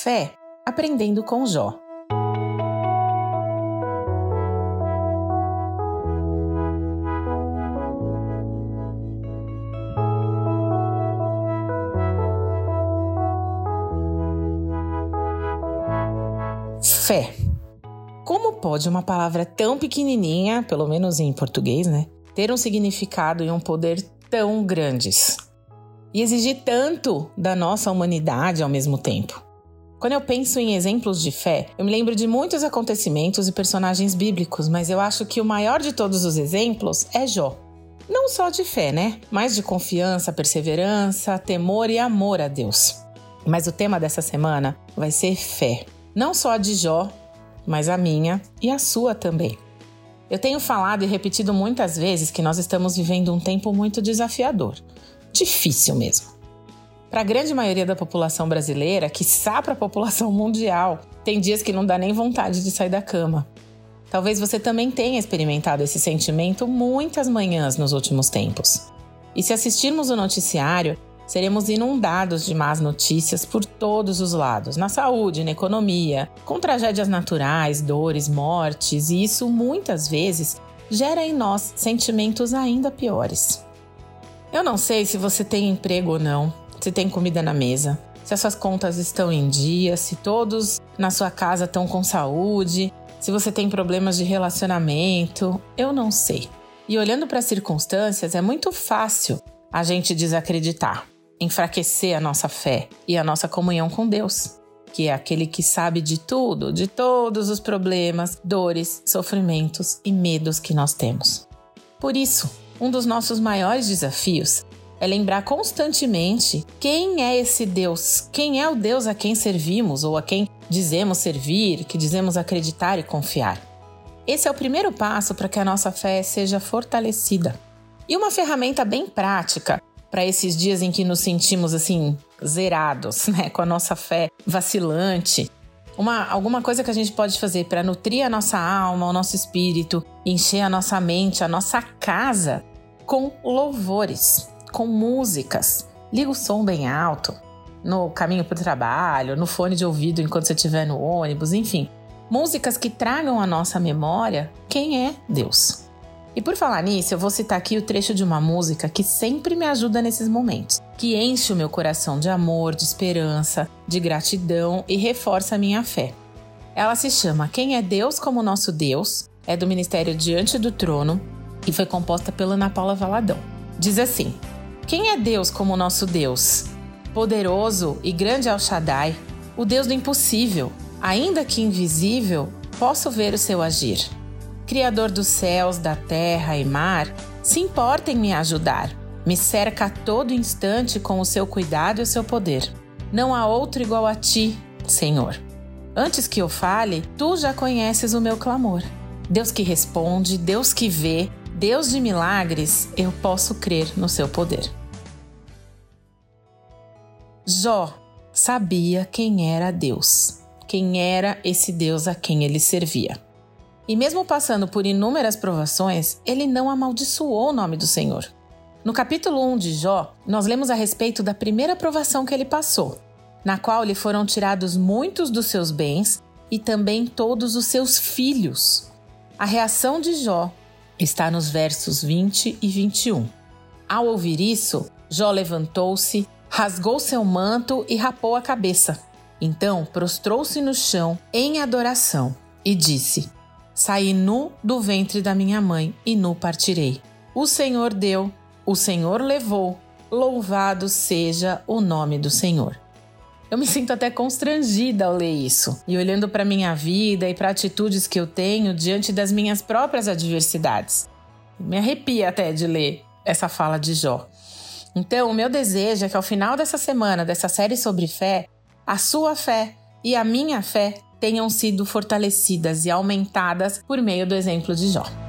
Fé aprendendo com Jó. Fé. Como pode uma palavra tão pequenininha, pelo menos em português, né, ter um significado e um poder tão grandes? E exigir tanto da nossa humanidade ao mesmo tempo? Quando eu penso em exemplos de fé, eu me lembro de muitos acontecimentos e personagens bíblicos, mas eu acho que o maior de todos os exemplos é Jó. Não só de fé, né? Mas de confiança, perseverança, temor e amor a Deus. Mas o tema dessa semana vai ser fé. Não só a de Jó, mas a minha e a sua também. Eu tenho falado e repetido muitas vezes que nós estamos vivendo um tempo muito desafiador. Difícil mesmo. Para a grande maioria da população brasileira, que para a população mundial, tem dias que não dá nem vontade de sair da cama. Talvez você também tenha experimentado esse sentimento muitas manhãs nos últimos tempos. E se assistirmos o noticiário, seremos inundados de más notícias por todos os lados, na saúde, na economia, com tragédias naturais, dores, mortes, e isso muitas vezes gera em nós sentimentos ainda piores. Eu não sei se você tem emprego ou não, se tem comida na mesa, se as suas contas estão em dia, se todos na sua casa estão com saúde, se você tem problemas de relacionamento, eu não sei. E olhando para as circunstâncias, é muito fácil a gente desacreditar enfraquecer a nossa fé e a nossa comunhão com Deus, que é aquele que sabe de tudo, de todos os problemas, dores, sofrimentos e medos que nós temos. Por isso, um dos nossos maiores desafios é lembrar constantemente quem é esse Deus, quem é o Deus a quem servimos ou a quem dizemos servir, que dizemos acreditar e confiar. Esse é o primeiro passo para que a nossa fé seja fortalecida. E uma ferramenta bem prática para esses dias em que nos sentimos assim zerados, né, com a nossa fé vacilante. Uma, alguma coisa que a gente pode fazer para nutrir a nossa alma, o nosso espírito, encher a nossa mente, a nossa casa com louvores, com músicas. Liga o som bem alto no caminho para o trabalho, no fone de ouvido enquanto você estiver no ônibus, enfim. Músicas que tragam à nossa memória quem é Deus. E por falar nisso, eu vou citar aqui o trecho de uma música que sempre me ajuda nesses momentos, que enche o meu coração de amor, de esperança, de gratidão e reforça a minha fé. Ela se chama Quem é Deus como Nosso Deus, é do Ministério Diante do Trono e foi composta pela Ana Paula Valadão. Diz assim: Quem é Deus como nosso Deus? Poderoso e grande El Shaddai, o Deus do impossível, ainda que invisível, posso ver o seu agir. Criador dos céus, da terra e mar, se importa em me ajudar. Me cerca a todo instante com o seu cuidado e o seu poder. Não há outro igual a ti, Senhor. Antes que eu fale, tu já conheces o meu clamor. Deus que responde, Deus que vê, Deus de milagres, eu posso crer no seu poder. Jó sabia quem era Deus, quem era esse Deus a quem ele servia. E mesmo passando por inúmeras provações, ele não amaldiçoou o nome do Senhor. No capítulo 1 de Jó, nós lemos a respeito da primeira provação que ele passou, na qual lhe foram tirados muitos dos seus bens e também todos os seus filhos. A reação de Jó está nos versos 20 e 21. Ao ouvir isso, Jó levantou-se, rasgou seu manto e rapou a cabeça. Então prostrou-se no chão em adoração e disse: Saí nu do ventre da minha mãe e nu partirei. O Senhor deu, o Senhor levou, louvado seja o nome do Senhor. Eu me sinto até constrangida ao ler isso e olhando para minha vida e para atitudes que eu tenho diante das minhas próprias adversidades. Me arrepia até de ler essa fala de Jó. Então, o meu desejo é que ao final dessa semana, dessa série sobre fé, a sua fé e a minha fé tenham sido fortalecidas e aumentadas por meio do exemplo de Jó.